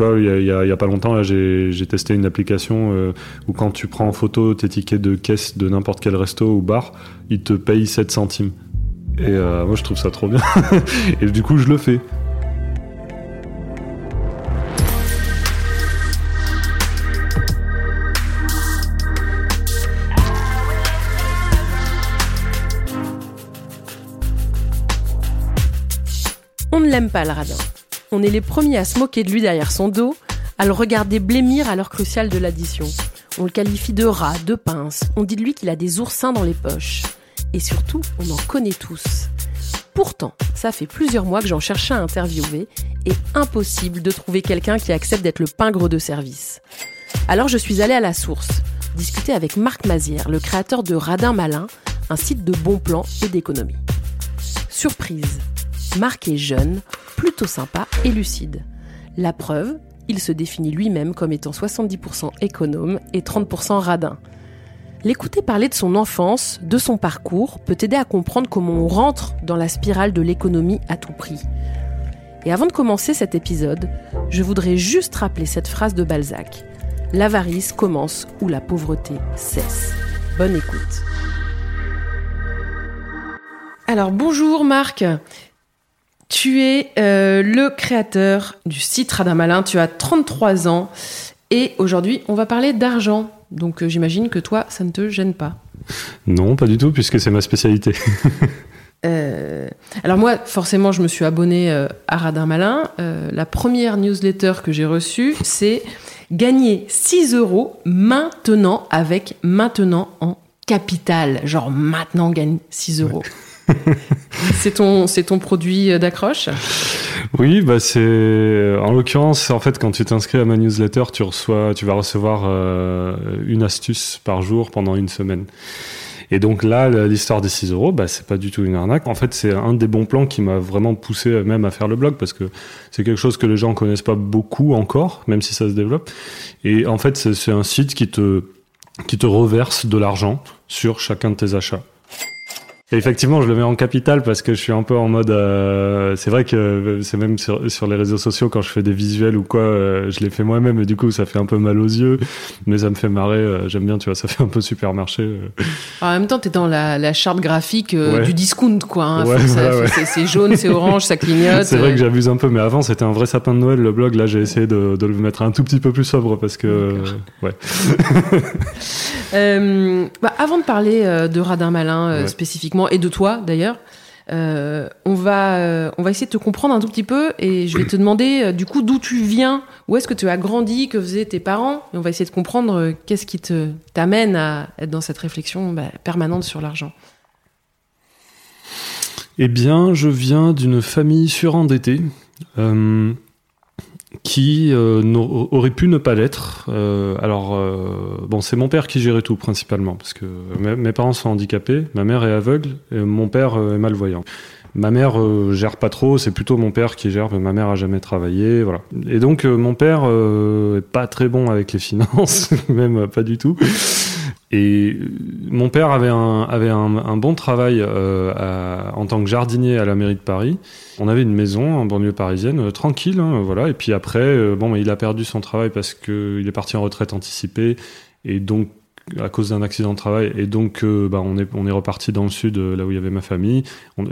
Il y, a- pas longtemps, j'ai testé une application euh, où quand tu prends en photo tes tickets de caisse de n'importe quel resto ou bar, ils te payent 7 centimes. Et euh, moi, je trouve ça trop bien. Et du coup, je le fais. On ne l'aime pas le radin. On est les premiers à se moquer de lui derrière son dos, à le regarder blêmir à l'heure cruciale de l'addition. On le qualifie de rat, de pince, on dit de lui qu'il a des oursins dans les poches. Et surtout, on en connaît tous. Pourtant, ça fait plusieurs mois que j'en cherchais à interviewer et impossible de trouver quelqu'un qui accepte d'être le pingre de service. Alors je suis allée à la source, discuter avec Marc Mazière, le créateur de Radin Malin, un site de bons plans et d'économie. Surprise, Est jeune, plutôt sympa et lucide. La preuve, il se définit lui-même comme étant 70% économe et 30% radin. L'écouter parler de son enfance, de son parcours, peut aider à comprendre comment on rentre dans la spirale de l'économie à tout prix. Et avant de commencer cet épisode, je voudrais juste rappeler cette phrase de Balzac. L'avarice commence où la pauvreté cesse. Bonne écoute. Alors bonjour Marc. Tu es euh, le créateur du site Radin Malin, tu as 33 ans et aujourd'hui on va parler d'argent. Donc euh, j'imagine que toi ça ne te gêne pas. Non, pas du tout, puisque c'est ma spécialité. Euh, alors moi, forcément, je me suis abonné à Radin Malin. Euh, la première newsletter que j'ai reçue, c'est gagner 6 euros maintenant avec maintenant en capital. Genre maintenant, on gagne 6 euros. c'est ton, ton produit d'accroche? Oui, bah c'est en l'occurrence en fait quand tu t'inscris à ma newsletter, tu reçois, tu vas recevoir euh, une astuce par jour pendant une semaine. Et donc là, l'histoire des 6 euros, bah c'est pas du tout une arnaque. En fait, c'est un des bons plans qui m'a vraiment poussé même à faire le blog parce que c'est quelque chose que les gens connaissent pas beaucoup encore, même si ça se développe. Et en fait, c'est un site qui te qui te reverse de l'argent sur chacun de tes achats. Et effectivement, je le mets en capital parce que je suis un peu en mode. euh, c'est vrai que c'est même sur, sur les réseaux sociaux quand je fais des visuels ou quoi, euh, je les fais moi-même et du coup ça fait un peu mal aux yeux, mais ça me fait marrer. euh, J'aime bien, tu vois, ça fait un peu supermarché. euh. En même temps, tu es dans la, la charte graphique euh, Ouais. du discount, quoi. hein. Ouais, ouais. c'est- jaune, c'est orange, ça clignote. C'est vrai euh, que j'abuse un peu, mais avant c'était un vrai sapin de Noël le blog. Là, j'ai essayé de, de le mettre un tout petit peu plus sobre parce que euh, ouais. Euh, bah, avant de parler euh, de Radin Malin euh, Et de toi d'ailleurs, euh, on, va, euh, on va essayer de te comprendre un tout petit peu et je vais te demander euh, du coup d'où tu viens, où est-ce que tu as grandi, que faisaient tes parents, et on va essayer de comprendre qu'est-ce qui te t'amène à être dans cette réflexion bah, permanente sur l'argent. Eh bien, je viens d'une famille surendettée qui euh, aurait pu ne pas l'être. Euh, alors, euh, bon, c'est mon père qui gérait tout principalement, parce que mes, parents sont handicapés, ma mère est aveugle et mon père euh, est malvoyant. Ma mère euh, gère pas trop, c'est plutôt mon père qui gère, mais ma mère a jamais travaillé, voilà. Et donc euh, mon père est pas très bon avec les finances, même pas du tout. Et mon père avait un, avait un, bon travail à- en tant que jardinier à la mairie de Paris. On avait une maison en banlieue parisienne, euh, tranquille, hein, voilà. Et puis après, euh, bon, il a perdu son travail parce que il est parti en retraite anticipée, et donc à cause d'un accident de travail. Et donc, euh, bah, on est on est reparti dans le sud, euh, là où il y avait ma famille.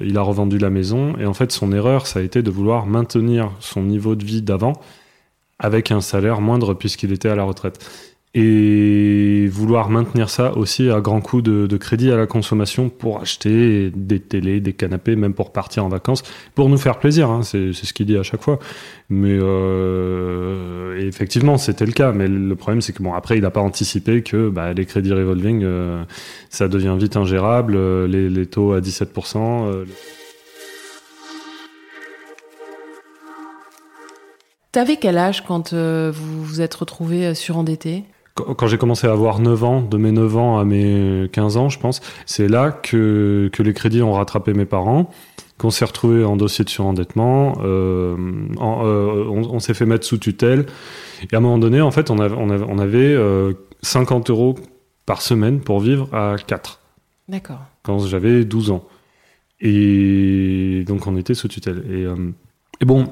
Il a revendu la maison, et en fait, son erreur, ça a été de vouloir maintenir son niveau de vie d'avant avec un salaire moindre puisqu'il était à la retraite. Et vouloir maintenir ça aussi à grand coup de, crédit à la consommation pour acheter des télés, des canapés, même pour partir en vacances, pour nous faire plaisir. hein, c'est ce qu'il dit à chaque fois. Mais euh, effectivement, c'était le cas. Mais le problème, c'est que bon, après, il n'a pas anticipé que bah, les crédits revolving, euh, ça devient vite ingérable. euh, les, les taux à 17%. euh, T'avais quel âge quand vous vous êtes retrouvé surendetté quand j'ai commencé à avoir 9 ans, de mes 9 ans à mes 15 ans, je pense, c'est là que, que les crédits ont rattrapé mes parents, qu'on s'est retrouvé en dossier de surendettement, euh, en- euh, on, on s'est fait mettre sous tutelle. Et à un moment donné, en fait, on avait, on avait, on avait euh, 50 euros par semaine pour vivre à 4 D'accord. quand j'avais 12 ans. Et donc on était sous tutelle. Et, et bon,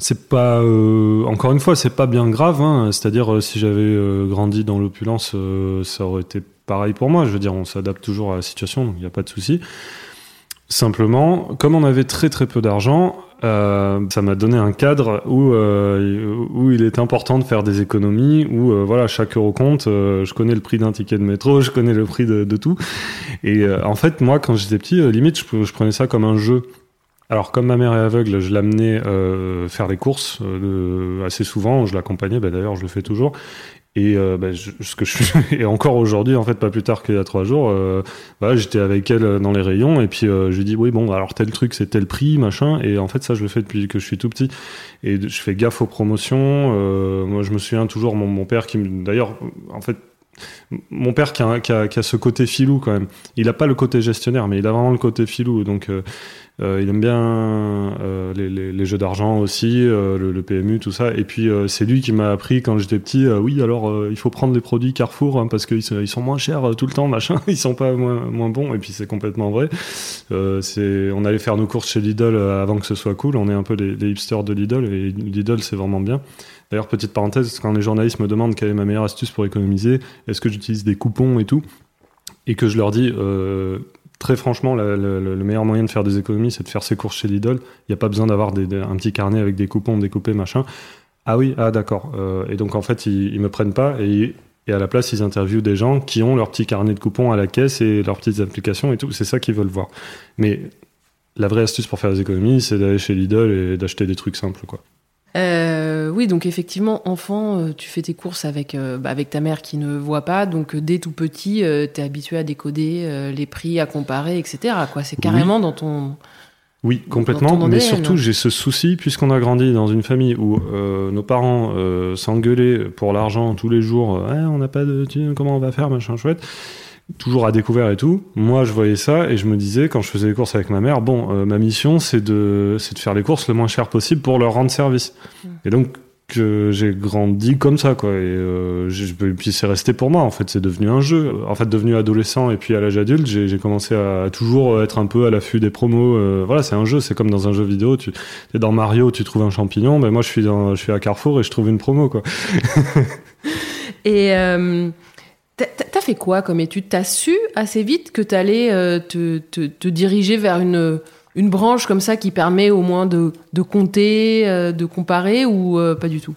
c'est pas. euh, encore une fois, c'est pas bien grave. hein. C'est-à-dire, euh, si j'avais euh, grandi dans l'opulence, ça aurait été pareil pour moi. Je veux dire, on s'adapte toujours à la situation, donc il n'y a pas de souci. Simplement, comme on avait très très peu d'argent, ça m'a donné un cadre où, où il est important de faire des économies, où voilà, chaque euro compte, je connais le prix d'un ticket de métro, je connais le prix de, tout. Et en fait, moi, quand j'étais petit, limite, je prenais ça comme un jeu. Alors, comme ma mère est aveugle, je l'amenais euh, faire les courses euh, assez souvent, je l'accompagnais, bah, d'ailleurs, je le fais toujours. Et euh, bah, je- ce que je fais, et encore aujourd'hui, en fait, pas plus tard qu'il y a trois jours, euh, voilà, j'étais avec elle euh, dans les rayons, et puis euh, je lui dis, oui, bon, alors tel truc, c'est tel prix, machin, et en fait, ça, je le fais depuis que je suis tout petit. Et je fais gaffe aux promotions. moi, je me souviens toujours, mon, mon père qui. D'ailleurs, en fait, mon père qui a, qui, a, qui a ce côté filou quand même. Il n'a pas le côté gestionnaire, mais il a vraiment le côté filou. Donc, euh, il aime bien euh, les, jeux d'argent aussi, euh, le, PMU, tout ça. Et puis, euh, c'est lui qui m'a appris quand j'étais petit, euh, oui, alors euh, il faut prendre les produits Carrefour hein, parce qu'ils sont, moins chers euh, tout le temps, machin. Ils sont pas moins, bons. Et puis, c'est complètement vrai. Euh, on allait faire nos courses chez Lidl euh, avant que ce soit cool. On est un peu les, hipsters de Lidl et Lidl, c'est vraiment bien. D'ailleurs, petite parenthèse, quand les journalistes me demandent quelle est ma meilleure astuce pour économiser, est-ce que j'utilise des coupons et tout, et que je leur dis, euh, très franchement, le meilleur moyen de faire des économies, c'est de faire ses courses chez Lidl. Il n'y a pas besoin d'avoir un petit carnet avec des coupons découpés, machin. Ah oui, ah d'accord. Euh, et donc, en fait, ils, ils me prennent pas et, et à la place, ils interviewent des gens qui ont leur petit carnet de coupons à la caisse et leurs petites applications et tout. C'est ça qu'ils veulent voir. Mais la vraie astuce pour faire des économies, c'est d'aller chez Lidl et d'acheter des trucs simples, quoi. Euh, oui, donc effectivement, enfant, euh, tu fais tes courses avec, euh, bah, avec ta mère qui ne voit pas. Donc dès tout petit, euh, t'es habitué à décoder les prix, à comparer, etc. Quoi. C'est carrément dans ton. Oui, Dans complètement. ton Mais surtout, j'ai ce souci, puisqu'on a grandi dans une famille où nos parents s'engueulaient pour l'argent tous les jours. Ah, on n'a pas de comment on va faire, machin chouette. Toujours à découvert et tout. Moi, je voyais ça et je me disais, quand je faisais les courses avec ma mère, bon, euh, ma mission, c'est de, c'est de faire les courses le moins cher possible pour leur rendre service. Mm. Et donc, j'ai grandi comme ça, quoi. Et, euh, et puis c'est resté pour moi, en fait, c'est devenu un jeu. En fait, devenu adolescent et puis à l'âge adulte, j'ai commencé à, toujours être un peu à l'affût des promos. euh, voilà, c'est un jeu, c'est comme dans un jeu vidéo. Tu es dans Mario, tu trouves un champignon, ben moi je suis, dans, je suis à Carrefour et je trouve une promo, quoi. Et t'as- fait quoi comme étude? T'as su assez vite que t'allais euh, te, diriger vers une, branche comme ça qui permet au moins de, compter, euh, de comparer ou euh, pas du tout?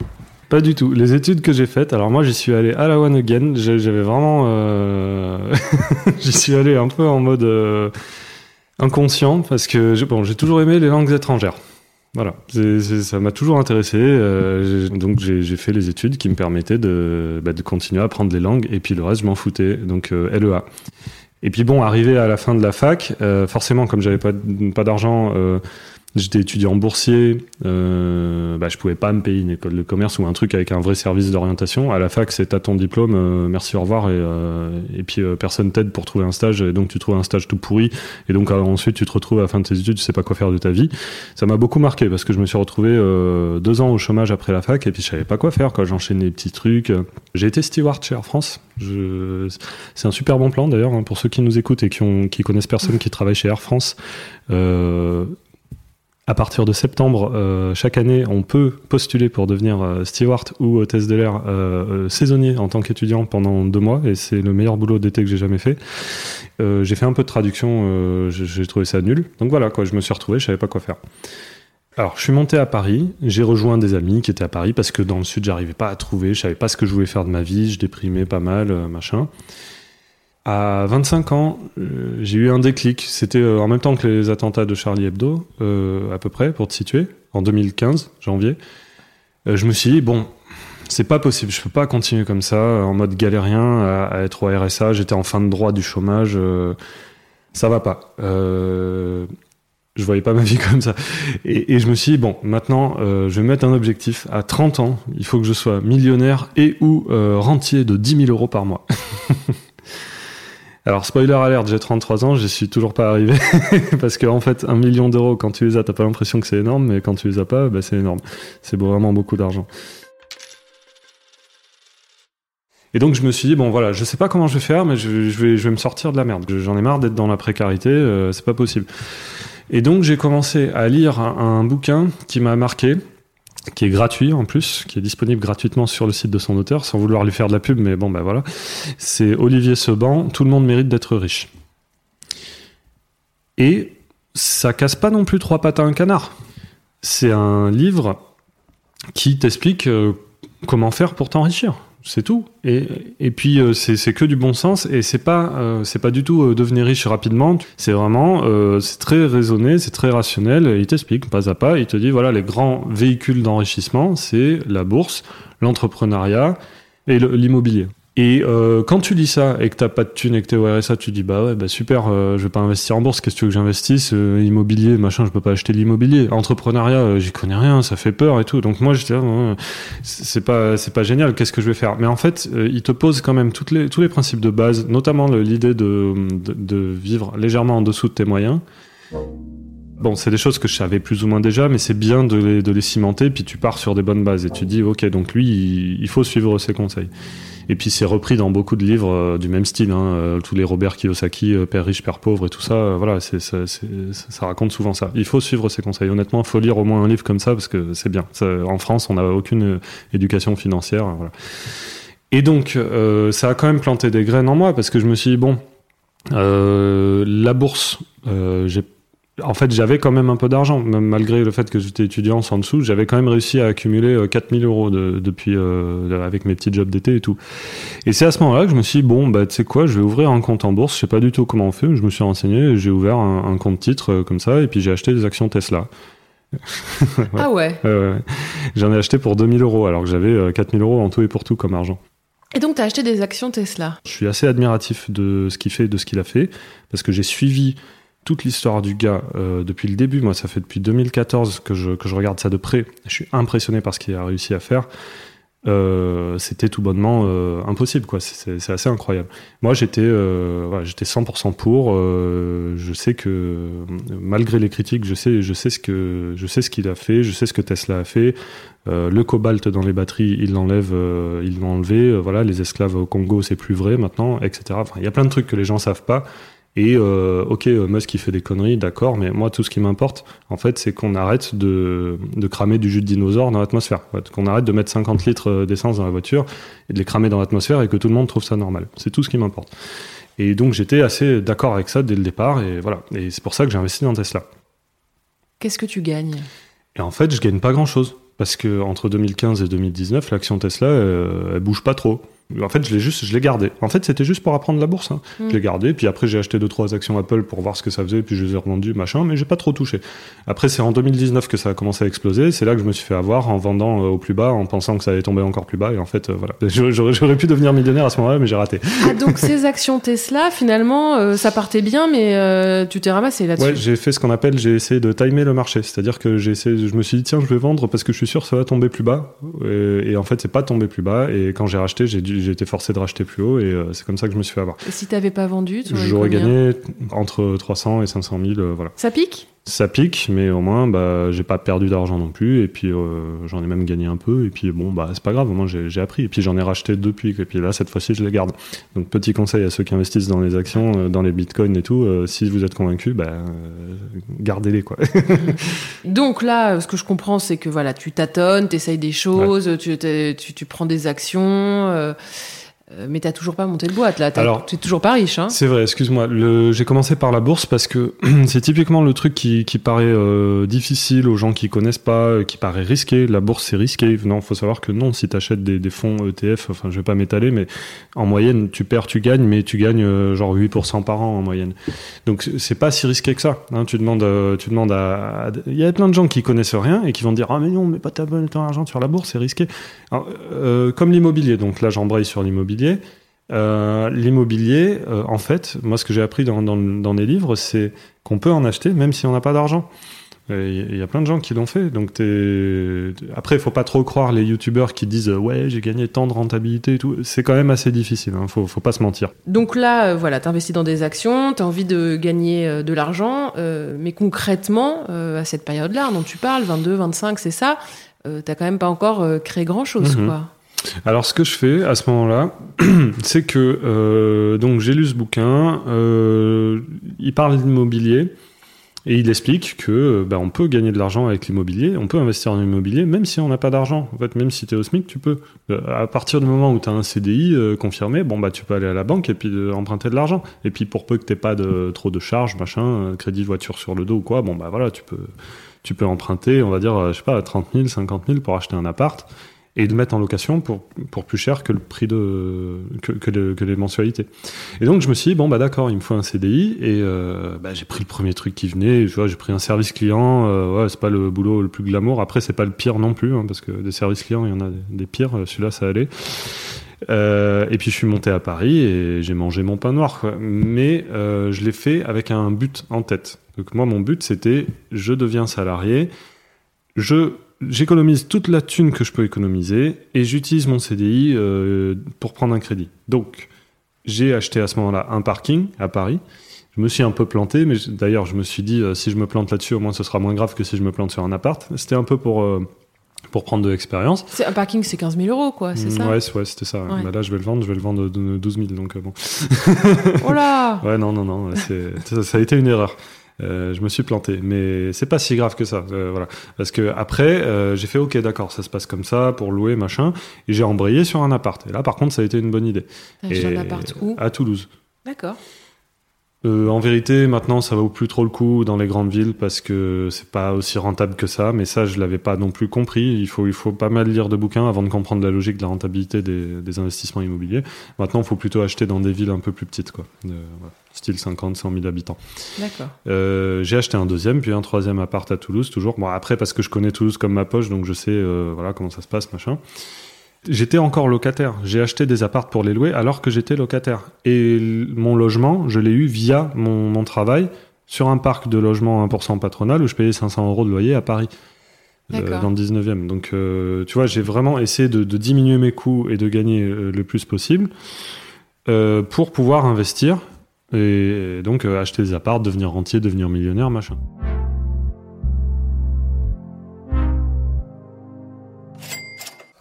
Pas du tout. Les études que j'ai faites, alors moi j'y suis allé à la one again. J'avais vraiment, j'y suis allé un peu en mode inconscient parce que bon, j'ai toujours aimé les langues étrangères. Voilà, C'est- c'est- ça m'a toujours intéressé. euh, donc j'ai j'ai fait les études qui me permettaient de, bah, de continuer à apprendre les langues et puis le reste je m'en foutais. Donc euh, LEA. Et puis bon, arrivé à la fin de la fac, euh, forcément comme j'avais pas, pas d'argent, euh, J'étais étudiant boursier, euh, bah, je pouvais pas me payer une école de commerce ou un truc avec un vrai service d'orientation. À la fac, c'est à ton diplôme, euh, merci, au revoir, et, euh, et puis euh, personne t'aide pour trouver un stage, et donc tu trouves un stage tout pourri, et donc alors, ensuite tu te retrouves à la fin de tes études, tu sais pas quoi faire de ta vie. Ça m'a beaucoup marqué parce que je me suis retrouvé euh, deux ans au chômage après la fac, et puis je savais pas quoi faire, quoi. J'enchaînais des petits trucs. J'ai été steward chez Air France. Je... C'est un super bon plan d'ailleurs hein, pour ceux qui nous écoutent et qui, ont, qui connaissent personne qui travaille chez Air France. Euh, à partir de septembre, euh, chaque année, on peut postuler pour devenir euh, steward ou hôtesse de l'air euh, saisonnier en tant qu'étudiant pendant deux mois, et c'est le meilleur boulot d'été que j'ai jamais fait. J'ai fait un peu de traduction, j'ai trouvé ça nul. Donc voilà, quoi, je me suis retrouvé, je savais pas quoi faire. Alors, je suis monté à Paris, j'ai rejoint des amis qui étaient à Paris parce que dans le sud, j'arrivais pas à trouver, je savais pas ce que je voulais faire de ma vie, je déprimais pas mal, machin. À 25 ans, euh, j'ai eu un déclic. C'était euh, en même temps que les attentats de Charlie Hebdo, euh, à peu près, pour te situer, en 2015, janvier. Euh, je me suis dit, bon, c'est pas possible, je peux pas continuer comme ça, en mode galérien, à, être au RSA. J'étais en fin de droit du chômage. ça va pas. Je voyais pas ma vie comme ça. Et, et je me suis dit, bon, maintenant, je vais mettre un objectif. À 30 ans, il faut que je sois millionnaire et ou rentier de 10 000 euros par mois. Alors, spoiler alert, j'ai 33 ans, j'y suis toujours pas arrivé. Parce qu'en en fait, un million d'euros, quand tu les as, t'as pas l'impression que c'est énorme, mais quand tu les as pas, bah, c'est énorme. C'est vraiment beaucoup d'argent. Et donc, je me suis dit, bon, voilà, je sais pas comment je vais faire, mais je, vais, me sortir de la merde. J'en ai marre d'être dans la précarité, euh, c'est pas possible. Et donc, j'ai commencé à lire un bouquin qui m'a marqué, qui est gratuit en plus, qui est disponible gratuitement sur le site de son auteur, sans vouloir lui faire de la pub, mais bon, ben voilà. C'est Olivier Seban, Tout le monde mérite d'être riche. Et ça casse pas non plus trois pattes à un canard. C'est un livre qui t'explique euh, comment faire pour t'enrichir. C'est tout. Et, et puis euh, c'est que du bon sens et c'est pas euh, c'est pas du tout euh, devenir riche rapidement. C'est vraiment c'est très raisonné, c'est très rationnel. Il t'explique pas à pas. Il te dit voilà les grands véhicules d'enrichissement, c'est la bourse, l'entrepreneuriat et l'immobilier. Et euh, quand tu lis ça et que t'as pas de thune et que t'es au RSA, tu dis bah ouais bah super, euh, je vais pas investir en bourse, qu'est-ce que tu veux que j'investisse Euh, Immobilier, machin, je peux pas acheter de l'immobilier. Entrepreneuriat, euh, j'y connais rien, ça fait peur et tout. Donc moi j'étais là, ouais, c'est pas c'est pas génial, qu'est-ce que je vais faire? Mais en fait, euh, il te pose quand même toutes les tous les principes de base, notamment l'idée de, de de vivre légèrement en dessous de tes moyens. Bon, c'est des choses que je savais plus ou moins déjà, mais c'est bien de les, de les cimenter, puis tu pars sur des bonnes bases et tu dis, ok, donc lui, il faut suivre ses conseils. Et puis c'est repris dans beaucoup de livres euh, du même style, hein, euh, tous les Robert Kiyosaki, euh, Père riche, Père pauvre et tout ça, voilà, ça, raconte souvent ça. Il faut suivre ses conseils. Honnêtement, il faut lire au moins un livre comme ça parce que c'est bien. En France, on n'a aucune éducation financière. Voilà. Et donc, ça a quand même planté des graines en moi parce que je me suis dit, bon, la bourse, j'ai en fait, j'avais quand même un peu d'argent, même malgré le fait que j'étais étudiant sans dessous, j'avais quand même réussi à accumuler euh, 4000 euros de- depuis euh, avec mes petits jobs d'été et tout. Et c'est à ce moment-là que je me suis dit, bon, bah, tu sais quoi, je vais ouvrir un compte en bourse, je sais pas du tout comment on fait, je me suis renseigné, et j'ai ouvert un, un compte titre euh, comme ça, et puis j'ai acheté des actions Tesla. Ah ouais. J'en ai acheté pour 2000 euros, alors que j'avais euh, 4000 euros en tout et pour tout comme argent. Et donc, t'as acheté des actions Tesla? Je suis assez admiratif de ce qu'il fait de ce qu'il a fait, parce que j'ai suivi toute l'histoire du gars euh, depuis le début. Moi, ça fait depuis 2014 que je, regarde ça de près. Je suis impressionné par ce qu'il a réussi à faire. Euh, c'était tout bonnement euh, impossible, quoi. C'est- assez incroyable. Moi, j'étais euh, voilà, j'étais 100% pour. je sais que malgré les critiques, je sais, ce qu'il a fait, je sais ce que Tesla a fait. Le cobalt dans les batteries, il l'enlève, il l'a enlevé. Voilà, les esclaves au Congo, c'est plus vrai maintenant, etc. Il y a plein de trucs que les gens savent pas. Et euh, ok, euh, Musk il fait des conneries, d'accord, mais moi tout ce qui m'importe, en fait, c'est qu'on arrête de, de cramer du jus de dinosaure dans l'atmosphère. En fait, qu'on arrête de mettre 50 litres euh, d'essence dans la voiture et de les cramer dans l'atmosphère et que tout le monde trouve ça normal. C'est tout ce qui m'importe. Et donc j'étais assez d'accord avec ça dès le départ et voilà. Et c'est pour ça que j'ai investi dans Tesla. Qu'est-ce que tu gagnes? Et en fait, je gagne pas grand chose. Parce que entre 2015 et 2019, l'action Tesla, euh, elle bouge pas trop. En fait, je l'ai juste, je l'ai gardé. En fait, c'était juste pour apprendre la bourse. hein. Mm. Je l'ai gardé, puis après j'ai acheté deux trois actions Apple pour voir ce que ça faisait, puis je les ai revendues, machin, mais j'ai pas trop touché. Après, c'est en 2019 que ça a commencé à exploser. C'est là que je me suis fait avoir en vendant euh, au plus bas, en pensant que ça allait tomber encore plus bas. Et en fait, euh, voilà, j'aurais j'aurais pu devenir millionnaire à ce moment-là, mais j'ai raté. Ah, donc ces actions Tesla, finalement, euh, ça partait bien, mais euh, tu t'es ramassé là-dessus. Ouais, j'ai fait ce qu'on appelle, j'ai essayé de timer le marché. C'est-à-dire que j'ai essayé, je me suis dit, tiens, je vais vendre parce que je suis sûr que ça va tomber plus bas. Et, et en fait, c'est pas tombé plus bas. Et quand j'ai racheté, j'ai dû- j'ai été forcé de racheter plus haut. Et euh, c'est comme ça que je me suis fait avoir. Et si t'avais pas vendu, tu J'aurais gagné entre 300 et 500 000, euh, voilà. Ça pique? Ça pique, mais au moins, bah, j'ai pas perdu d'argent non plus. Et puis, euh, j'en ai même gagné un peu. Et puis, bon, bah, c'est pas grave, au moins, j'ai j'ai appris. Et puis, j'en ai racheté depuis. Et puis là, cette fois-ci, je les garde. Donc, petit conseil à ceux qui investissent dans les actions, euh, dans les bitcoins et tout, euh, si vous êtes convaincus, bah, euh, gardez-les, quoi. Donc là, euh, ce que je comprends, c'est que voilà, tu tâtonnes, t'essayes des choses, tu, tu, tu prends des actions, euh, mais t'as toujours pas monté de boîte là. T'as- Alors- tu es toujours pas riche, hein C'est vrai, excuse-moi. J'ai commencé par la bourse parce que c'est typiquement le truc qui, qui paraît euh, difficile aux gens qui connaissent pas, euh, qui paraît risqué. La bourse, c'est risqué. Non, faut savoir que non, si tu achètes des, des fonds ETF, enfin, je vais pas m'étaler, mais en moyenne, tu perds, tu gagnes, mais tu gagnes euh, genre 8% par an en moyenne. Donc, c'est pas si risqué que ça. hein. Tu demandes, euh, tu demandes à, Il y a plein de gens qui connaissent rien et qui vont dire Ah, mais non, mais pas ta bonne ton argent sur la bourse, c'est risqué. Alors, euh, comme l'immobilier, donc là, j'embraye sur l'immobilier. Euh, l'immobilier, euh, en fait, moi, ce que j'ai appris dans, dans, dans les livres, c'est qu'on peut en acheter même si on n'a pas d'argent. Il y a plein de gens qui l'ont fait. Donc t'es- après, il faut pas trop croire les youtubeurs qui disent euh, ouais j'ai gagné tant de rentabilité et tout. C'est quand même assez difficile. Hein. Faut, faut pas se mentir. Donc là, euh, voilà, t'investis dans des actions, t'as envie de gagner euh, de l'argent, euh, mais concrètement, à cette période-là dont tu parles, 22, 25, c'est ça, t'as quand même pas encore créé grand-chose, Mhm. quoi. Alors ce que je fais à ce moment-là, c'est que euh, donc j'ai lu ce bouquin. euh, il parle d'immobilier. Et il explique que euh, bah, on peut gagner de l'argent avec l'immobilier, on peut investir en immobilier, même si on n'a pas d'argent. En fait, même si tu es au SMIC, tu peux. À partir du moment où tu as un CDI confirmé, bon bah tu peux aller à la banque et puis emprunter de l'argent. Et puis pour peu que tu pas trop de charges, machin, crédit de voiture sur le dos ou quoi, bon bah voilà, tu peux, emprunter, on va dire, je sais pas, 30 000, 50 000 pour acheter un appart et le mettre en location pour, pour plus cher que le prix de que, que, le- que les mensualités. Et donc je me suis dit bon bah d'accord, il me faut un CDI et euh, bah, j'ai pris le premier truc qui venait. Tu vois, j'ai pris un service client. Euh, c'est pas le boulot le plus glamour. Après c'est pas le pire non plus hein, parce que des services clients il y en a des, pires. Celui-là ça allait. Euh, et puis je suis monté à Paris et j'ai mangé mon pain noir. Mais euh, je l'ai fait avec un but en tête. Donc moi mon but c'était je deviens salarié, je j'économise toute la thune que je peux économiser et j'utilise mon CDI euh, pour prendre un crédit. Donc, j'ai acheté à ce moment-là un parking à Paris. Je me suis un peu planté, mais d'ailleurs, je me suis dit, euh, si je me plante là-dessus, au moins ce sera moins grave que si je me plante sur un appart. C'était un peu pour, euh, pour prendre de l'expérience. Un parking, c'est 15 000 euros, quoi, c'est ça Mm, Ouais, c'est- ouais, c'était ça. ouais. Bah là, je vais le vendre, je vais le vendre de 12 000, donc bon. Oh là Ouais, non, non, non, ça, ça a été une erreur. Euh, je me suis planté, mais c'est pas si grave que ça. euh, voilà, parce que après, euh, j'ai fait OK, d'accord, ça se passe comme ça pour louer machin, et j'ai embrayé sur un appart. Et là, par contre, ça a été une bonne idée. T'as acheté Et- un appart où? À Toulouse. D'accord. Euh, en vérité, maintenant, ça vaut plus trop le coup dans les grandes villes parce que c'est pas aussi rentable que ça. Mais ça, je l'avais pas non plus compris. Il faut, il faut pas mal lire de bouquins avant de comprendre la logique de la rentabilité des, des investissements immobiliers. Maintenant, il faut plutôt acheter dans des villes un peu plus petites, quoi. De- voilà. Style 50, 100 000 habitants. D'accord. Euh, j'ai acheté un deuxième, puis un troisième appart à Toulouse, toujours. Bon, après, parce que je connais Toulouse comme ma poche, donc je sais euh, voilà comment ça se passe, machin. J'étais encore locataire. J'ai acheté des apparts pour les louer alors que j'étais locataire. Et mon logement, je l'ai eu via mon, mon travail sur un parc de logement 1% patronal où je payais 500 euros de loyer à Paris. euh, dans le 19e. Donc, euh, tu vois, j'ai vraiment essayé de, de diminuer mes coûts et de gagner euh, le plus possible pour pouvoir investir et donc euh, acheter des apparts, devenir rentier, devenir millionnaire, machin.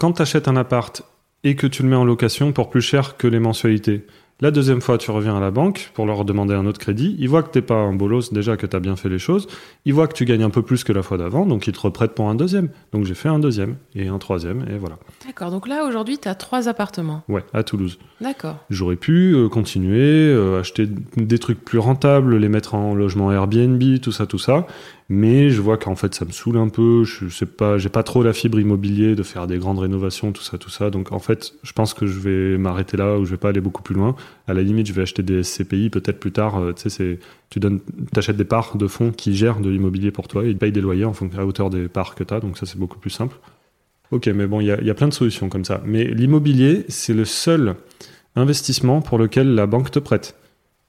Quand tu achètes un appart et que tu le mets en location pour plus cher que les mensualités, la deuxième fois, tu reviens à la banque pour leur demander un autre crédit. Ils voient que t'es pas un bolos, déjà que tu as bien fait les choses. Ils voient que tu gagnes un peu plus que la fois d'avant, donc ils te reprêtent pour un deuxième. Donc j'ai fait un deuxième et un troisième, et voilà. D'accord. Donc là, aujourd'hui, t'as trois appartements. Ouais, à Toulouse. D'accord. J'aurais pu euh, continuer, euh, acheter des trucs plus rentables, les mettre en logement Airbnb, tout ça, tout ça. Mais je vois qu'en fait, ça me saoule un peu. Je sais pas, j'ai pas trop la fibre immobilier de faire des grandes rénovations, tout ça, tout ça. Donc en fait, je pense que je vais m'arrêter là ou je vais pas aller beaucoup plus loin. À la limite, je vais acheter des SCPI peut-être plus tard. Euh, tu sais, tu donnes, t'achètes des parts de fonds qui gèrent de l'immobilier pour toi et ils payent des loyers en fonction hauteur des parts que tu as. Donc ça, c'est beaucoup plus simple. Ok, mais bon, il y a, plein de solutions comme ça. Mais l'immobilier, c'est le seul investissement pour lequel la banque te prête.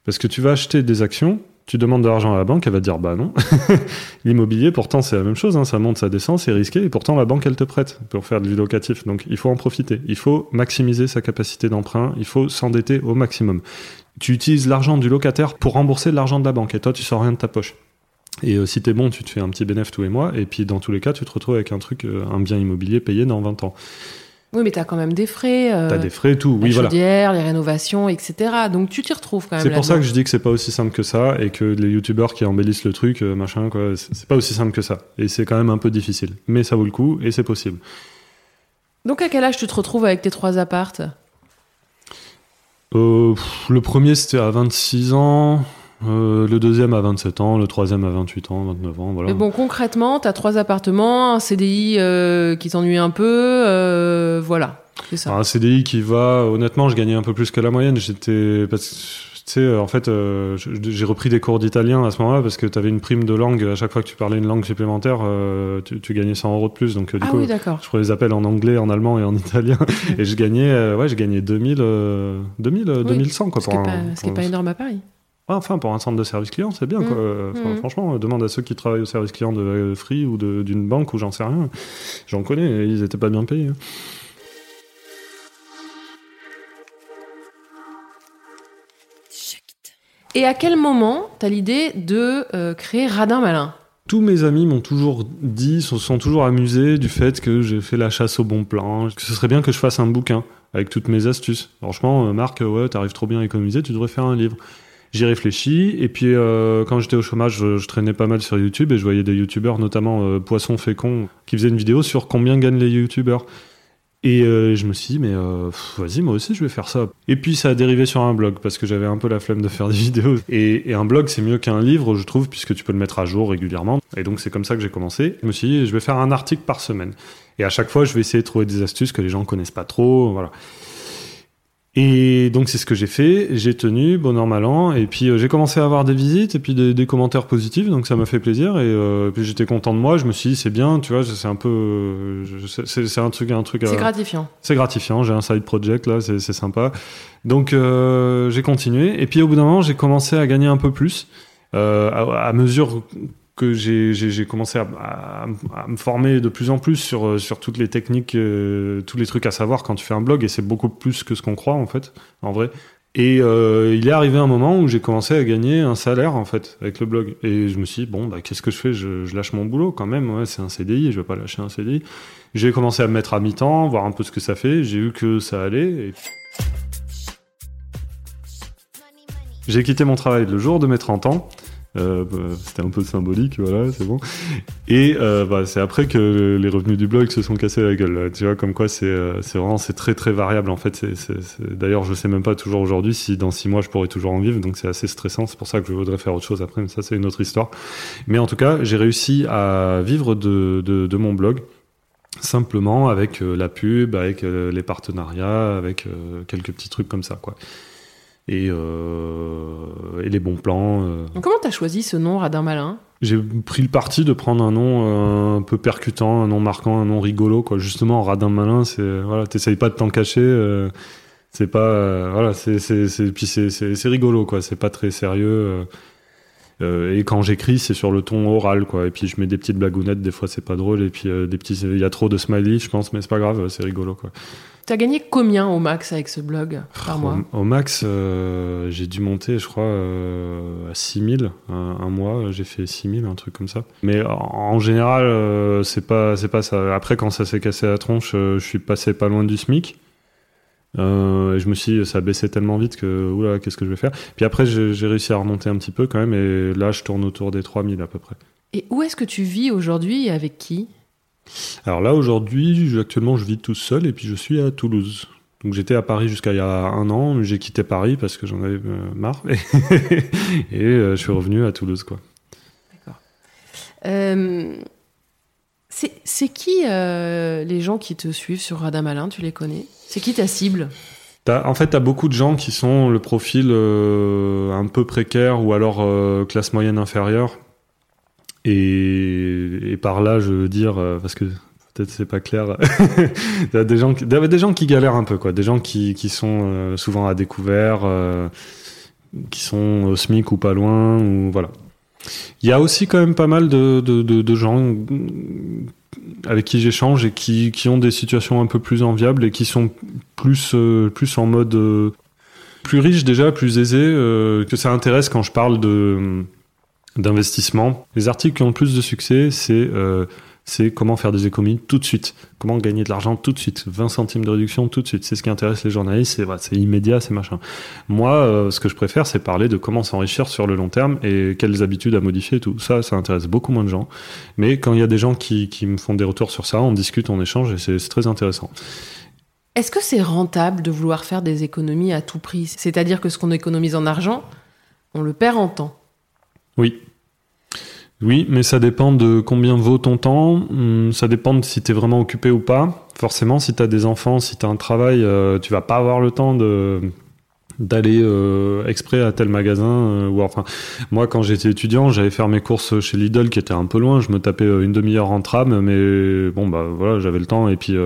Parce que tu vas acheter des actions, tu demandes de l'argent à la banque, elle va dire bah non. L'immobilier, pourtant, c'est la même chose, hein, ça monte, ça descend, c'est risqué, et pourtant la banque, elle te prête pour faire du locatif. Donc il faut en profiter. Il faut maximiser sa capacité d'emprunt, il faut s'endetter au maximum. Tu utilises l'argent du locataire pour rembourser l'argent de la banque, et toi, tu sors rien de ta poche. Et euh, si t'es bon, tu te fais un petit bénéfice tous les mois, et puis dans tous les cas, tu te retrouves avec un truc, euh, un bien immobilier payé dans 20 ans. Oui, mais t'as quand même des frais. Euh, T'as des frais et tout, la oui, voilà. les rénovations, etc. Donc tu t'y retrouves quand même. C'est pour ça que je dis que c'est pas aussi simple que ça et que les youtubeurs qui embellissent le truc, euh, machin, quoi, c'est pas aussi simple que ça. Et c'est quand même un peu difficile. Mais ça vaut le coup et c'est possible. Donc à quel âge tu te retrouves avec tes trois appartes? Euh, le premier c'était à 26 ans, euh, le deuxième à 27 ans, le troisième à 28 ans, 29 ans, voilà. Mais bon, concrètement, t'as trois appartements, un CDI euh, qui t'ennuie un peu, euh, voilà, c'est ça. Alors, un CDI qui va, honnêtement, je gagnais un peu plus que la moyenne. J'étais, parce que, tu sais, en fait, euh, j'ai repris des cours d'italien à ce moment-là parce que tu avais une prime de langue à chaque fois que tu parlais une langue supplémentaire, euh, tu, tu gagnais 100 euros de plus. Donc, euh, du ah coup, oui, d'accord. je prenais les appels en anglais, en allemand et en italien. et je gagnais, ouais, je gagnais 2000, euh, 2000, euh, Oui, 2100, quoi. Ce qui pour est un- pas, énorme à Paris. Enfin, pour un centre de service client, c'est bien, Mm. quoi. Euh, Mm. Franchement, euh, demande à ceux qui travaillent au service client de Free ou de- d'une banque ou j'en sais rien. J'en connais, et ils étaient pas bien payés. hein. Et à quel moment t'as l'idée de euh, créer Radin Malin? Tous mes amis m'ont toujours dit, se sont toujours amusés du fait que j'ai fait la chasse au bon plan, que ce serait bien que je fasse un bouquin avec toutes mes astuces. Franchement, Marc, ouais, t'arrives trop bien à économiser, tu devrais faire un livre. J'y réfléchis, et puis euh, quand j'étais au chômage, je, traînais pas mal sur YouTube et je voyais des youtubeurs, notamment euh, Poisson Fécond, qui faisaient une vidéo sur combien gagnent les youtubeurs. Et euh, je me suis dit, mais vas-y, moi aussi, je vais faire ça. Et puis ça a dérivé sur un blog, parce que j'avais un peu la flemme de faire des vidéos. Et, et un blog, c'est mieux qu'un livre, je trouve, puisque tu peux le mettre à jour régulièrement. Et donc c'est comme ça que j'ai commencé. Je me suis dit, je vais faire un article par semaine. Et à chaque fois, je vais essayer de trouver des astuces que les gens connaissent pas trop. Voilà. Et donc c'est ce que j'ai fait, j'ai tenu, bon an, mal an, et puis euh, j'ai commencé à avoir des visites et puis des, des commentaires positifs, donc ça m'a fait plaisir, et euh, puis j'étais content de moi, je me suis dit c'est bien, tu vois, c'est un peu, euh, c'est- un truc, un truc, C'est euh, gratifiant. c'est gratifiant, j'ai un side project là, c'est c'est sympa. Donc euh, j'ai continué, et puis au bout d'un moment j'ai commencé à gagner un peu plus, euh, à, à mesure que j'ai- commencé à, me former de plus en plus sur, euh, sur toutes les techniques, euh, tous les trucs à savoir quand tu fais un blog, et c'est beaucoup plus que ce qu'on croit en fait, en vrai. Et euh, il est arrivé un moment où j'ai commencé à gagner un salaire en fait avec le blog. Et je me suis dit, bon, bah, qu'est-ce que je fais? Je, je lâche mon boulot quand même, ouais, c'est un CDI, je vais pas lâcher un CDI. J'ai commencé à me mettre à mi-temps, voir un peu ce que ça fait. J'ai vu que ça allait. et- J'ai quitté mon travail le jour de mes 30 ans. Euh, bah, C'était un peu symbolique, voilà, c'est bon. Et euh, bah, c'est après que les revenus du blog se sont cassés la gueule. Tu vois, comme quoi c'est euh, c'est vraiment c'est très très variable en fait. D'ailleurs, je sais même pas toujours aujourd'hui si dans six mois je pourrais toujours en vivre, donc c'est assez stressant. C'est pour ça que je voudrais faire autre chose après, mais ça c'est une autre histoire. Mais en tout cas, j'ai réussi à vivre de, de, mon blog simplement avec la pub, avec les partenariats, avec quelques petits trucs comme ça, quoi. Et, euh, et les bons plans. euh. Comment t'as choisi ce nom Radin Malin? J'ai pris le parti de prendre un nom euh, un peu percutant, un nom marquant, un nom rigolo, quoi. Justement, radin malin, c'est voilà, t'essayes pas de t'en cacher. euh, c'est pas euh, voilà, c'est puis c'est rigolo, quoi. C'est pas très sérieux. euh, et quand j'écris, c'est sur le ton oral, quoi. Et puis je mets des petites blagounettes, des fois c'est pas drôle. Et puis des petits, il y a trop de smileys, je pense, mais c'est pas grave, c'est rigolo, quoi. T'as gagné combien au max avec ce blog par mois Au, au max, euh, j'ai dû monter, je crois, euh, à 6000 un, un mois. J'ai fait 6000, un truc comme ça. Mais en, en général, euh, c'est pas, c'est pas ça. Après, quand ça s'est cassé la tronche, je suis passé pas loin du SMIC. Euh, et je me suis dit, ça baissait tellement vite que, oula, qu'est-ce que je vais faire? Puis après, j'ai j'ai réussi à remonter un petit peu quand même. Et là, je tourne autour des 3000 à peu près. Et où est-ce que tu vis aujourd'hui et avec qui? Alors là, aujourd'hui, actuellement, je vis tout seul et puis je suis à Toulouse. Donc j'étais à Paris jusqu'à il y a un an, mais j'ai quitté Paris parce que j'en avais euh, marre. et euh, je suis revenu à Toulouse, quoi. Euh, c'est qui euh, les gens qui te suivent sur Radamalin Tu les connais? C'est qui ta cible? En fait, tu as beaucoup de gens qui sont le profil euh, un peu précaire ou alors euh, classe moyenne inférieure. Et, et par là, je veux dire, euh, parce que peut-être c'est pas clair, t'as des gens, qui, des gens qui galèrent un peu, quoi. Des gens qui, qui sont euh, souvent à découvert, euh, qui sont au SMIC ou pas loin, ou voilà. Il y a aussi quand même pas mal de, de, de, gens avec qui j'échange et qui, qui ont des situations un peu plus enviables et qui sont plus, plus en mode plus riche déjà, plus aisé, que ça intéresse quand je parle de d'investissement. Les articles qui ont le plus de succès, c'est euh, c'est comment faire des économies tout de suite, comment gagner de l'argent tout de suite, 20 centimes de réduction tout de suite. C'est ce qui intéresse les journalistes, c'est c'est immédiat, c'est machin. Moi, euh, ce que je préfère, c'est parler de comment s'enrichir sur le long terme et quelles habitudes à modifier et tout. Ça, ça intéresse beaucoup moins de gens. Mais quand il y a des gens qui, qui me font des retours sur ça, on discute, on échange et c'est très intéressant. Est-ce que c'est rentable de vouloir faire des économies à tout prix? C'est-à-dire que ce qu'on économise en argent, on le perd en temps. Oui. Oui, mais ça dépend de combien vaut ton temps. Hum, Ça dépend de si tu es vraiment occupé ou pas. Forcément, si tu as des enfants, si tu as un travail, euh, tu vas pas avoir le temps d'aller euh, exprès à tel magasin euh, moi quand j'étais étudiant j'allais faire mes courses chez Lidl qui était un peu loin je me tapais une demi-heure en tram mais bon bah voilà j'avais le temps et puis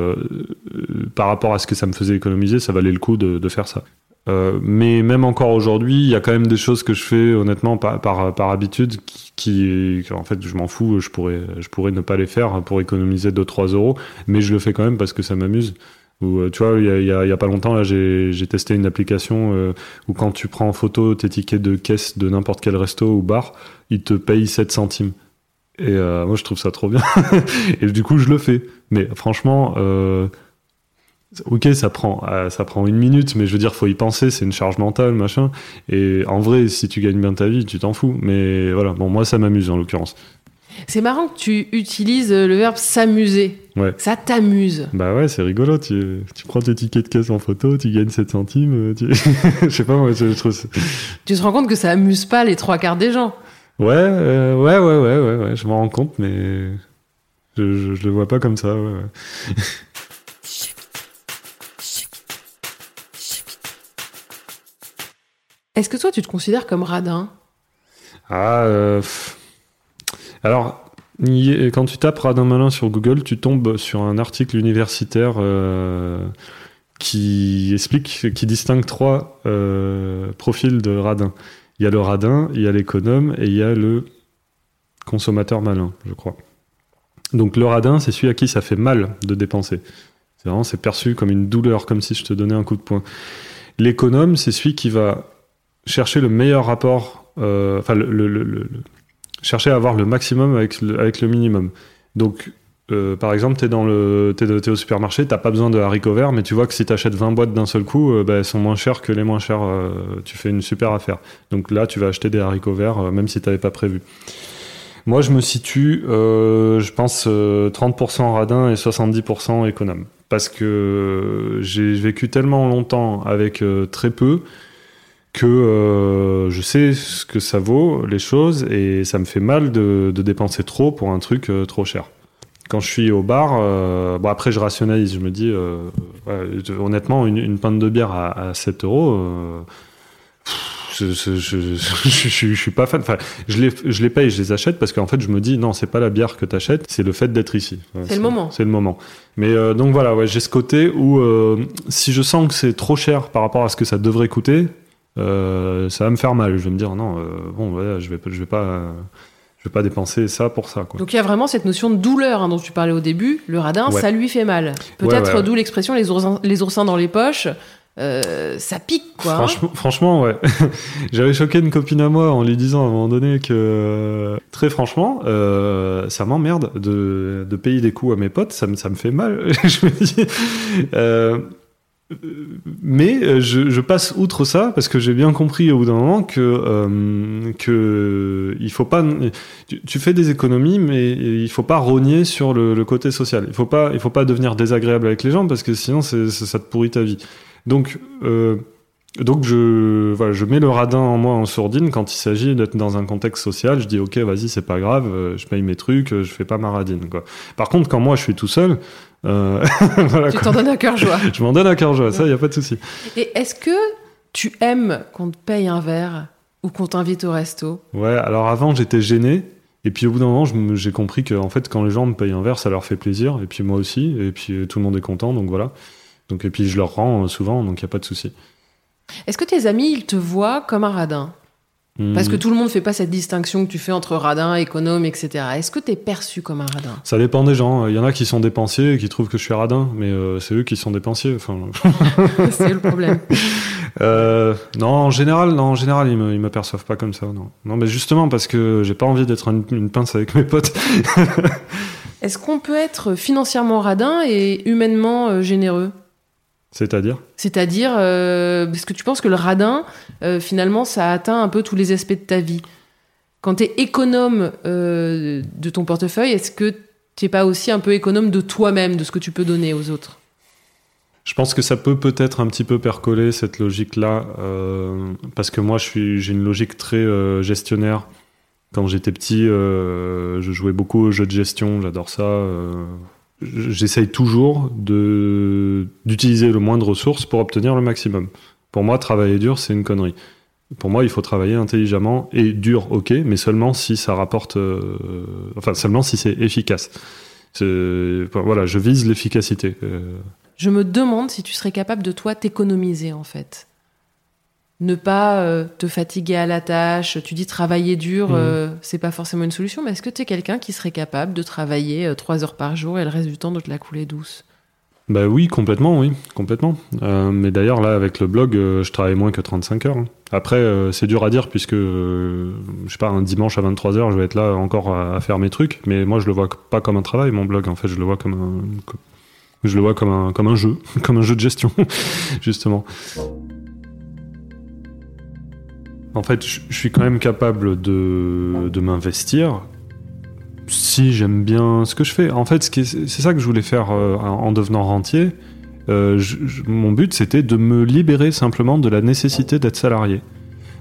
par rapport à ce que ça me faisait économiser ça valait le coup de faire ça euh, mais même encore aujourd'hui, il y a quand même des choses que je fais honnêtement par, par, par habitude qui, en fait, je m'en fous. Je pourrais, je pourrais ne pas les faire pour économiser 2-3 euros, mais je le fais quand même parce que ça m'amuse. Ou euh, tu vois, il y a, y y a pas longtemps là, j'ai testé une application euh, où quand tu prends en photo tes tickets de caisse de n'importe quel resto ou bar, ils te payent 7 centimes. Et moi, je trouve ça trop bien. et du coup, je le fais. Mais franchement. Ok, ça prend, euh, ça prend une minute, mais je veux dire, faut y penser, c'est une charge mentale, machin. Et en vrai, si tu gagnes bien ta vie, tu t'en fous. Mais voilà, bon, moi, ça m'amuse en l'occurrence. C'est marrant que tu utilises le verbe s'amuser. Ouais. Ça t'amuse. Bah ouais, c'est rigolo. Tu, tu prends tes tickets de caisse en photo, tu gagnes 7 centimes. euh, Tu... je sais pas, moi, je trouve. ça- Tu te rends compte que ça amuse pas les trois quarts des gens. Ouais, euh, ouais, ouais, ouais, ouais, ouais, je m'en rends compte, mais je, je, je le vois pas comme ça. Ouais, ouais. Est-ce que toi, tu te considères comme radin? Ah, euh, alors, quand tu tapes Radin Malin sur Google, tu tombes sur un article universitaire euh, qui explique, qui distingue trois euh, profils de radin. Il y a le radin, il y a l'économe et il y a le consommateur malin, je crois. Donc le radin, c'est celui à qui ça fait mal de dépenser. C'est vraiment, c'est perçu comme une douleur, comme si je te donnais un coup de poing. L'économe, c'est celui qui va chercher le meilleur rapport, euh, enfin, chercher à avoir le maximum avec le, avec le minimum. Donc, euh, par exemple, tu es, au supermarché, t'as pas besoin de haricots verts, mais tu vois que si tu achètes 20 boîtes d'un seul coup, euh, bah, elles sont moins chères que les moins chères. tu fais une super affaire. Donc là, tu vas acheter des haricots verts, même si tu pas prévu. Moi, je me situe, je pense, euh, 30% radin et 70% économe. Parce que j'ai vécu tellement longtemps avec très peu que euh, je sais ce que ça vaut, les choses, et ça me fait mal de, de dépenser trop pour un truc euh, trop cher. Quand je suis au bar, euh, bon après je rationalise, je me dis, ouais, honnêtement, une, une pinte de bière à, à 7 euros, je, je suis pas fan. Enfin, je les, je les paye, je les achète parce qu'en fait, je me dis, non, c'est pas la bière que t'achètes, c'est le fait d'être ici. C'est le moment. C'est le moment. Mais euh, donc voilà, ouais, j'ai ce côté où euh, si je sens que c'est trop cher par rapport à ce que ça devrait coûter, euh, ça va me faire mal. Je vais me dire, non, euh, bon, voilà, je vais, je vais pas. je vais pas dépenser ça pour ça, quoi. Donc il y a vraiment cette notion de douleur hein, dont tu parlais au début. Le radin, Ouais. ça lui fait mal. Peut-être Ouais, ouais. d'où l'expression les oursins, les oursins dans les poches. Euh, ça pique, quoi. hein. Franchement, franchement, ouais. J'avais choqué une copine à moi en lui disant à un moment donné que, très franchement, euh, ça m'emmerde de, de payer des coups à mes potes, ça me, ça me fait mal. je me dis, euh, mais euh, je, je passe outre ça parce que j'ai bien compris au bout d'un moment que euh, que il faut pas tu, tu fais des économies mais il faut pas rogner sur le, le côté social il faut pas il faut pas devenir désagréable avec les gens parce que sinon c'est, ça te pourrit ta vie donc euh, Donc je, voilà, je mets le radin en moi en sourdine quand il s'agit d'être dans un contexte social. Je dis ok, vas-y, c'est pas grave, euh, je paye mes trucs, euh, je fais pas ma radine. Quoi. Par contre, quand moi je suis tout seul, voilà, Tu t'en donnes à cœur joie. je m'en donne à cœur joie, ça y a pas de souci. Et est-ce que tu aimes qu'on te paye un verre ou qu'on t'invite au resto? Ouais, alors avant j'étais gêné. Et puis au bout d'un moment, j'ai compris que en fait, quand les gens me payent un verre, ça leur fait plaisir. Et puis moi aussi. Et puis euh, tout le monde est content, donc voilà. Donc et puis je leur rends euh, souvent, donc il y a pas de souci. Est-ce que tes amis, ils te voient comme un radin? Parce Hmm. que tout le monde fait pas cette distinction que tu fais entre radin, économe, etc. Est-ce que tu es perçu comme un radin? Ça dépend des gens. Il y en a qui sont dépensiers et qui trouvent que je suis radin, mais euh, c'est eux qui sont dépensiers. Enfin, C'est le problème. euh, non, en général, non, en général, ils me, ils m'aperçoivent pas comme ça. Non, non, mais justement parce que j'ai pas envie d'être une, une pince avec mes potes. Est-ce qu'on peut être financièrement radin et humainement euh, généreux? C'est-à-dire C'est-à-dire, euh, est-ce que tu penses que le radin, euh, finalement, ça atteint un peu tous les aspects de ta vie Quand tu es économe euh, de ton portefeuille, est-ce que tu n'es pas aussi un peu économe de toi-même, de ce que tu peux donner aux autres? Je pense que ça peut peut-être un petit peu percoler cette logique-là, parce que moi, j'ai une logique très gestionnaire. Quand j'étais petit, je jouais beaucoup aux jeux de gestion, j'adore ça. J'essaye toujours d'utiliser le moins de ressources pour obtenir le maximum. Pour moi, travailler dur, c'est une connerie. Pour moi, il faut travailler intelligemment et dur, ok, mais seulement si ça rapporte, euh, enfin seulement si c'est efficace. Voilà, je vise l'efficacité. euh, Je me demande si tu serais capable de toi t'économiser, en fait. Ne pas euh, te fatiguer à la tâche. Tu dis travailler dur, Mhm. euh, c'est pas forcément une solution, mais est-ce que tu es quelqu'un qui serait capable de travailler euh, trois heures par jour et le reste du temps de te la couler douce? Bah oui, complètement, oui, complètement. Mais d'ailleurs, là, avec le blog, je travaille moins que 35 heures. Après, c'est dur à dire puisque, je sais pas, un dimanche à 23 heures, je vais être là encore à, à faire mes trucs. Mais moi, je le vois pas comme un travail, mon blog. En fait, je le vois comme un, co- je le vois comme un, comme un jeu, comme un jeu de gestion, justement. En fait, je suis quand même capable de, de m'investir si j'aime bien ce que je fais. En fait, c'est ça que je voulais faire euh, en devenant rentier. Euh, mon but, c'était de me libérer simplement de la nécessité d'être salarié.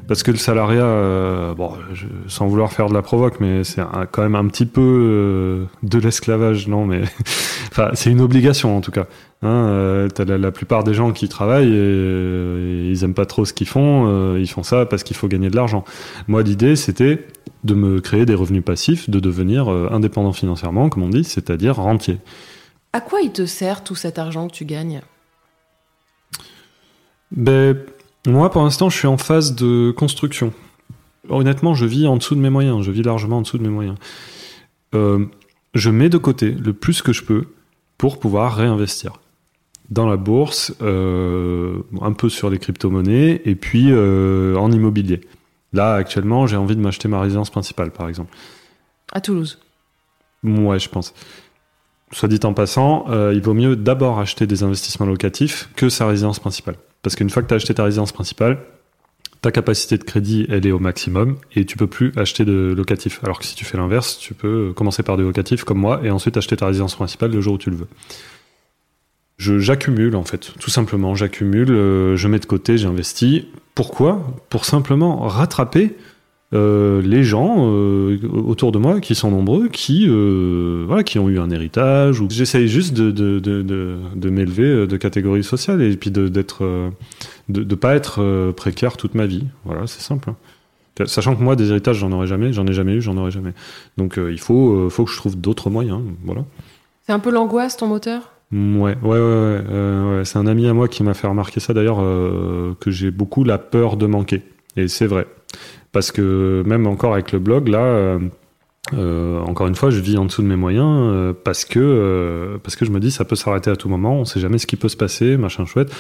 Parce que le salariat, euh, bon, je- sans vouloir faire de la provoque, mais c'est quand même un petit peu euh, de l'esclavage, non Mais enfin, c'est une obligation en tout cas. Hein, euh, la, la plupart des gens qui travaillent et, ils aiment pas trop ce qu'ils font. ils font ça parce qu'il faut gagner de l'argent. Moi, l'idée, c'était de me créer des revenus passifs, de devenir indépendant financièrement, comme on dit, c'est-à-dire rentier. À quoi il te sert tout cet argent que tu gagnes? Ben, moi, pour l'instant, je suis en phase de construction. Honnêtement, je vis en dessous de mes moyens. Je vis largement en dessous de mes moyens. Euh, je mets de côté le plus que je peux pour pouvoir réinvestir dans la bourse, euh, un peu sur les crypto-monnaies et puis euh, en immobilier. Là, actuellement, j'ai envie de m'acheter ma résidence principale, par exemple. À Toulouse. Ouais, je pense. Soit dit en passant, il vaut mieux d'abord acheter des investissements locatifs que sa résidence principale. Parce qu'une fois que tu as acheté ta résidence principale, ta capacité de crédit, elle est au maximum et tu peux plus acheter de locatif. Alors que si tu fais l'inverse, tu peux commencer par du locatif comme moi et ensuite acheter ta résidence principale le jour où tu le veux. Je- J'accumule en fait, tout simplement, j'accumule, euh, je mets de côté, j'investis. Pourquoi? Pour simplement rattraper euh, les gens euh, autour de moi qui sont nombreux, qui, euh, voilà, qui ont eu un héritage. Ou... J'essaye juste de, de, de, de, de m'élever de catégorie sociale et puis de d'être, de, de pas être précaire toute ma vie. Voilà, c'est simple. hein. Sachant que moi, des héritages, j'en aurais jamais, j'en ai jamais eu, j'en aurai jamais. Donc il faut, faut que je trouve d'autres moyens. Voilà. C'est un peu l'angoisse, ton moteur? Ouais, ouais, ouais, ouais, euh, ouais. C'est un ami à moi qui m'a fait remarquer ça d'ailleurs, que j'ai beaucoup la peur de manquer. Et c'est vrai. Parce que même encore avec le blog, là, euh, euh, encore une fois, je vis en dessous de mes moyens euh, parce, que, parce que je me dis ça peut s'arrêter à tout moment, on sait jamais ce qui peut se passer, machin chouette.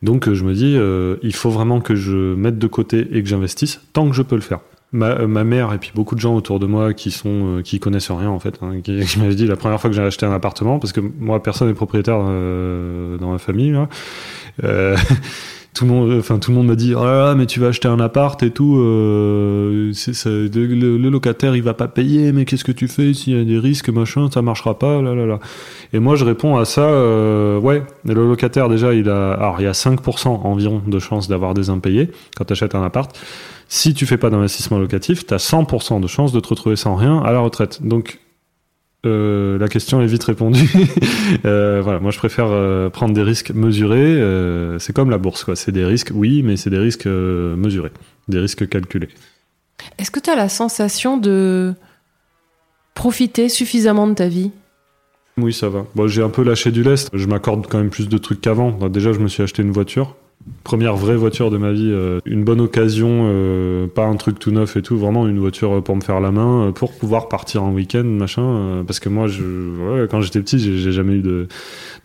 Donc je me dis, il faut vraiment que je mette de côté et que j'investisse tant que je peux le faire. Ma, ma mère et puis beaucoup de gens autour de moi qui sont qui connaissent rien en fait, hein, qui, m'avaient dit la première fois que j'ai acheté un appartement, parce que moi personne n'est propriétaire dans ma famille. Tout le monde, enfin tout le monde m'a dit, oh là là, mais tu vas acheter un appart et tout. Euh, le, locataire, il va pas payer, mais qu'est-ce que tu fais s'il y a des risques, machin, ça marchera pas, là là là. Et moi, je réponds à ça, euh, ouais, le locataire déjà, il a, alors il y a 5% environ de chances d'avoir des impayés quand tu achètes un appart. Si tu fais pas d'investissement locatif, tu as 100% de chances de te retrouver sans rien à la retraite. Donc euh, la question est vite répondue. Euh, voilà, moi je préfère euh, prendre des risques mesurés. c'est comme la bourse, quoi. C'est des risques, oui, mais c'est des risques mesurés, des risques calculés. Est-ce que tu as la sensation de profiter suffisamment de ta vie? Oui, ça va. Bon, j'ai un peu lâché du lest. Je m'accorde quand même plus de trucs qu'avant. Déjà, je me suis acheté une voiture. Première vraie voiture de ma vie. euh, une bonne occasion, euh, pas un truc tout neuf et tout. Vraiment une voiture pour me faire la main, euh, pour pouvoir partir en week-end, machin. euh, parce que moi, je, quand j'étais petit, j'ai jamais eu de,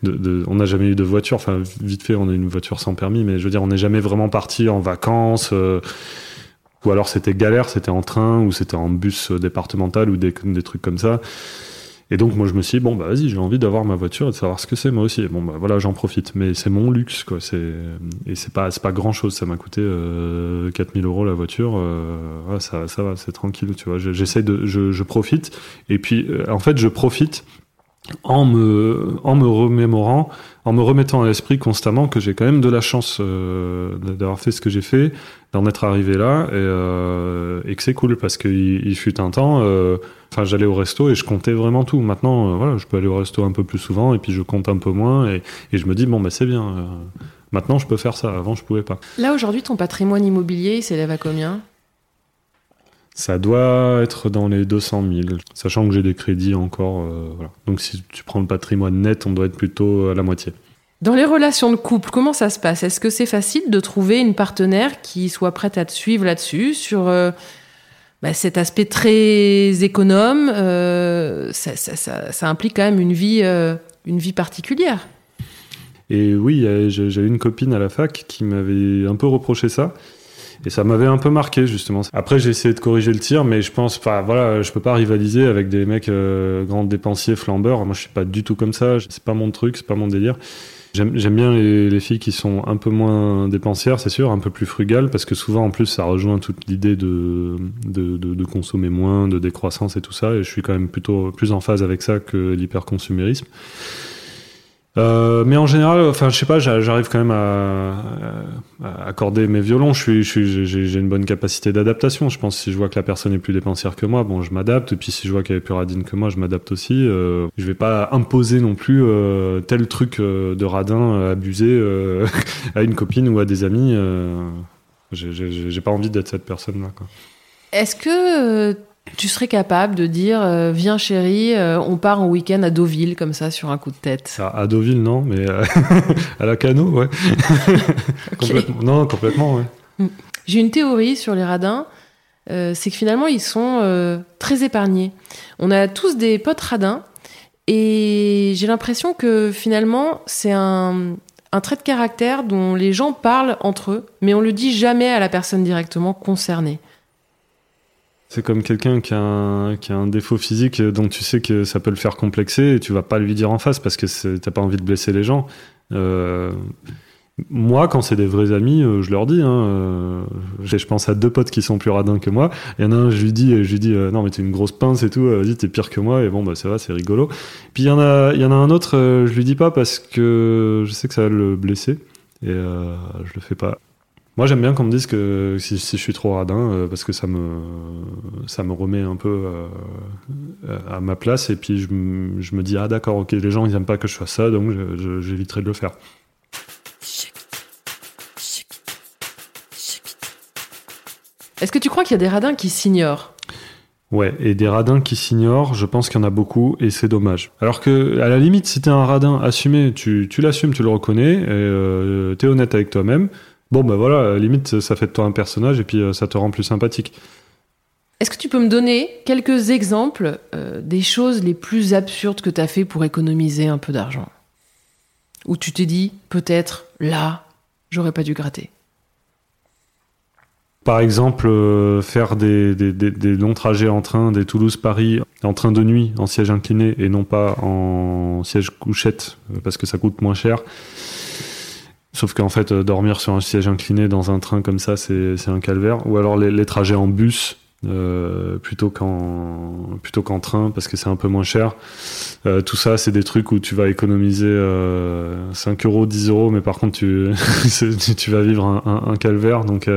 de, de- on n'a jamais eu de voiture. Enfin, vite fait, on a une voiture sans permis, mais je veux dire, on n'est jamais vraiment parti en vacances. euh, ou alors c'était galère, c'était en train ou c'était en bus euh, départemental ou des trucs comme ça. Et donc moi je me suis dit bon bah vas-y j'ai envie d'avoir ma voiture et de savoir ce que c'est moi aussi. Bon bah voilà j'en profite. Mais c'est mon luxe quoi. C'est et c'est pas c'est pas grand chose. Ça m'a coûté euh, 4000 euros la voiture. Euh, ça ça va c'est tranquille tu vois. Je- J'essaie de je, je profite et puis euh, en fait je profite en me en me remémorant en me remettant à l'esprit constamment que j'ai quand même de la chance euh, d'avoir fait ce que j'ai fait, d'en être arrivé là, et, euh, et que c'est cool parce qu'il il fut un temps, euh, enfin j'allais au resto et je comptais vraiment tout. Maintenant, euh, voilà, je peux aller au resto un peu plus souvent et puis je compte un peu moins et, et je me dis bon bah c'est bien. euh, maintenant je peux faire ça. Avant je pouvais pas. Là aujourd'hui, ton patrimoine immobilier il s'élève à combien? Ça doit être dans les 200 000, sachant que j'ai des crédits encore. euh, voilà. Donc si tu prends le patrimoine net, on doit être plutôt à la moitié. Dans les relations de couple, comment ça se passe? Est-ce que c'est facile de trouver une partenaire qui soit prête à te suivre là-dessus, sur euh, bah, cet aspect très économe euh, ça, ça- ça- ça implique quand même une vie, une vie particulière? Et oui, j'ai eu une copine à la fac qui m'avait un peu reproché ça. Et ça m'avait un peu marqué, justement. Après, j'ai essayé de corriger le tir, mais je pense, enfin, voilà, je peux pas rivaliser avec des mecs euh, grands dépensiers, flambeurs. Moi, je suis pas du tout comme ça. C'est pas mon truc, c'est pas mon délire. J'aime bien les, les filles qui sont un peu moins dépensières, c'est sûr, un peu plus frugales, parce que souvent, en plus, ça rejoint toute l'idée de, de, de, de consommer moins, de décroissance et tout ça. Et je suis quand même plutôt plus en phase avec ça que l'hyperconsumérisme. Euh, mais en général, enfin, je sais pas, j'a- j'arrive quand même à, accorder mes violons. Je suis, j'ai une bonne capacité d'adaptation. Je pense que si je vois que la personne est plus dépensière que moi, bon, je m'adapte. Et puis si je vois qu'elle est plus radine que moi, je m'adapte aussi. Euh, je vais pas imposer non plus euh, tel truc euh, de radin abusé à une copine ou à des amis. J'ai- pas envie d'être cette personne-là. Est-ce que tu serais capable de dire euh, Viens chérie, euh, on part en week-end à Deauville, comme ça, sur un coup de tête à Deauville, non, mais euh, à la cano, ouais. Complètement- Non, complètement, ouais. J'ai une théorie sur les radins, c'est que finalement ils sont très épargnés. On a tous des potes radins et j'ai l'impression que finalement c'est un, un trait de caractère dont les gens parlent entre eux, mais on le dit jamais à la personne directement concernée. C'est comme quelqu'un qui, a un- qui a un défaut physique dont tu sais que ça peut le faire complexer et tu vas pas lui dire en face parce que t'as pas envie de blesser les gens. Euh, moi, quand c'est des vrais amis, euh, je leur dis. Hein, euh, je pense à deux potes qui sont plus radins que moi. Il y en a un, je lui dis, je lui dis, non mais t'es une grosse pince et tout. Vas-y, t'es pire que moi. Et bon, bah ça va, c'est rigolo. Puis il y en a, il y en a un autre, je lui dis pas parce que je sais que ça va le blesser et je le fais pas. Moi, j'aime bien qu'on me dise que si, si je suis trop radin, euh, parce que ça me, ça me remet un peu euh, à ma place. Et puis, je, me- je me dis, ah d'accord, ok, les gens, ils aiment pas que je fasse ça, donc j'éviterai de le faire. Est-ce que tu crois qu'il y a des radins qui s'ignorent? Ouais, et des radins qui s'ignorent, je pense qu'il y en a beaucoup, et c'est dommage. Alors que, à la limite, si t'es un radin assumé, tu, tu l'assumes, tu le reconnais, et euh, t'es honnête avec toi-même, bon bah voilà, limite, ça fait de toi un personnage, et puis euh, ça te rend plus sympathique. Est-ce que tu peux me donner quelques exemples euh, des choses les plus absurdes que tu as fait pour économiser un peu d'argent? Où tu t'es dit, peut-être, là, j'aurais pas dû gratter. Par exemple, euh, faire des, des, des- des longs trajets en train des Toulouse-Paris en train de nuit, en siège incliné et non pas en siège couchette, parce que ça coûte moins cher. Sauf qu'en fait, euh, dormir sur un siège incliné dans un train comme ça, c'est un calvaire. Ou alors les, trajets en bus, euh, plutôt qu'en plutôt qu'en train parce que c'est un peu moins cher. Euh, tout ça, c'est des trucs où tu vas économiser euh, 5 euros, 10 euros, mais par contre tu tu vas vivre un, un, calvaire. Donc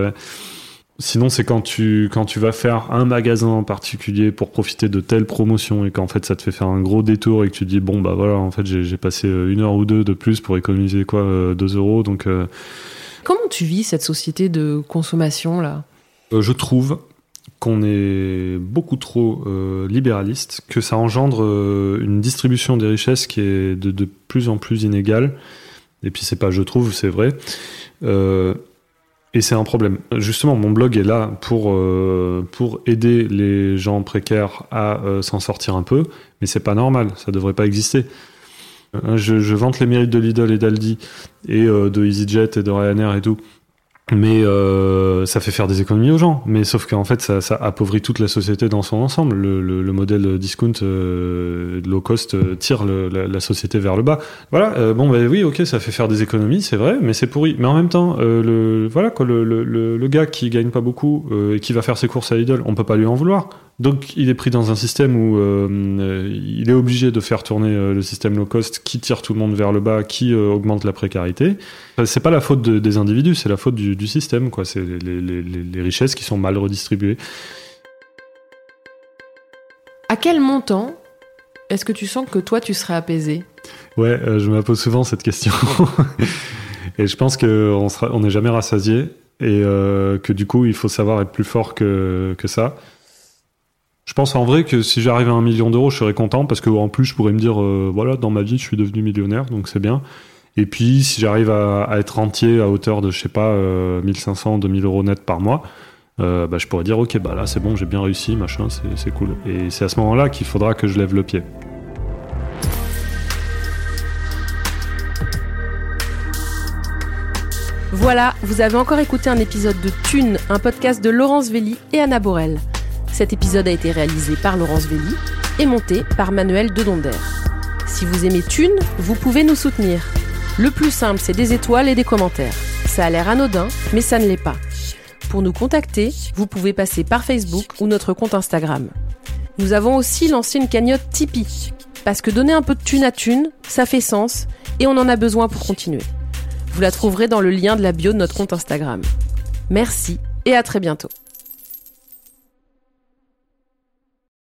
Sinon, c'est quand tu, quand tu vas faire un magasin en particulier pour profiter de telle promotion et qu'en fait ça te fait faire un gros détour et que tu dis bon bah voilà en fait j'ai passé euh, une heure ou deux de plus pour économiser quoi 2 euh, euros donc. Euh, Comment tu vis cette société de consommation là? Je trouve qu'on est beaucoup trop libéraliste, que ça engendre une distribution des richesses qui est de, de plus en plus inégale. Et puis c'est pas je trouve, c'est vrai. Et c'est un problème. Justement, mon blog est là pour, euh, pour aider les gens précaires à euh, s'en sortir un peu, mais c'est pas normal, ça devrait pas exister. Euh, je, je, vante les mérites de Lidl et d'Aldi et de EasyJet et de Ryanair et tout mais euh, ça fait faire des économies aux gens. Mais sauf qu'en fait, ça, ça, appauvrit toute la société dans son ensemble. Le, le, le modèle discount euh, low cost euh, tire le, la, la, société vers le bas. Voilà. Euh, bon, bah oui, ok, ça fait faire des économies, c'est vrai, mais c'est pourri. Mais en même temps, euh, le voilà quoi, le, gars qui gagne pas beaucoup et qui va faire ses courses à Lidl, on peut pas lui en vouloir. Donc il est pris dans un système où euh, il est obligé de faire tourner euh, le système low cost qui tire tout le monde vers le bas, qui euh, augmente la précarité. C'est pas la faute de, des individus, c'est la faute du, du système. quoi. C'est les, les, les, richesses qui sont mal redistribuées. À quel montant est-ce que tu sens que toi tu serais apaisé? Ouais, je me pose souvent cette question. et je pense qu'on n'est on jamais rassasié et que du coup il faut savoir être plus fort que, que ça. Je pense en vrai que si j'arrive à un million d'euros, je serais content parce que en plus je pourrais me dire euh, voilà dans ma vie je suis devenu millionnaire donc c'est bien. Et puis si j'arrive à, être rentier à hauteur de je sais pas euh, 1500 2000 euros net par mois, euh, bah, je pourrais dire ok bah là c'est bon j'ai bien réussi machin c'est cool. Et c'est à ce moment-là qu'il faudra que je lève le pied. Voilà, vous avez encore écouté un épisode de Thune, un podcast de Laurence Velli et Anna Borel. Cet épisode a été réalisé par Laurence Velli et monté par Manuel Dedonder. Si vous aimez Thune, vous pouvez nous soutenir. Le plus simple, c'est des étoiles et des commentaires. Ça a l'air anodin, mais ça ne l'est pas. Pour nous contacter, vous pouvez passer par Facebook ou notre compte Instagram. Nous avons aussi lancé une cagnotte Tipeee. Parce que donner un peu de thune à thune, ça fait sens et on en a besoin pour continuer. Vous la trouverez dans le lien de la bio de notre compte Instagram. Merci et à très bientôt.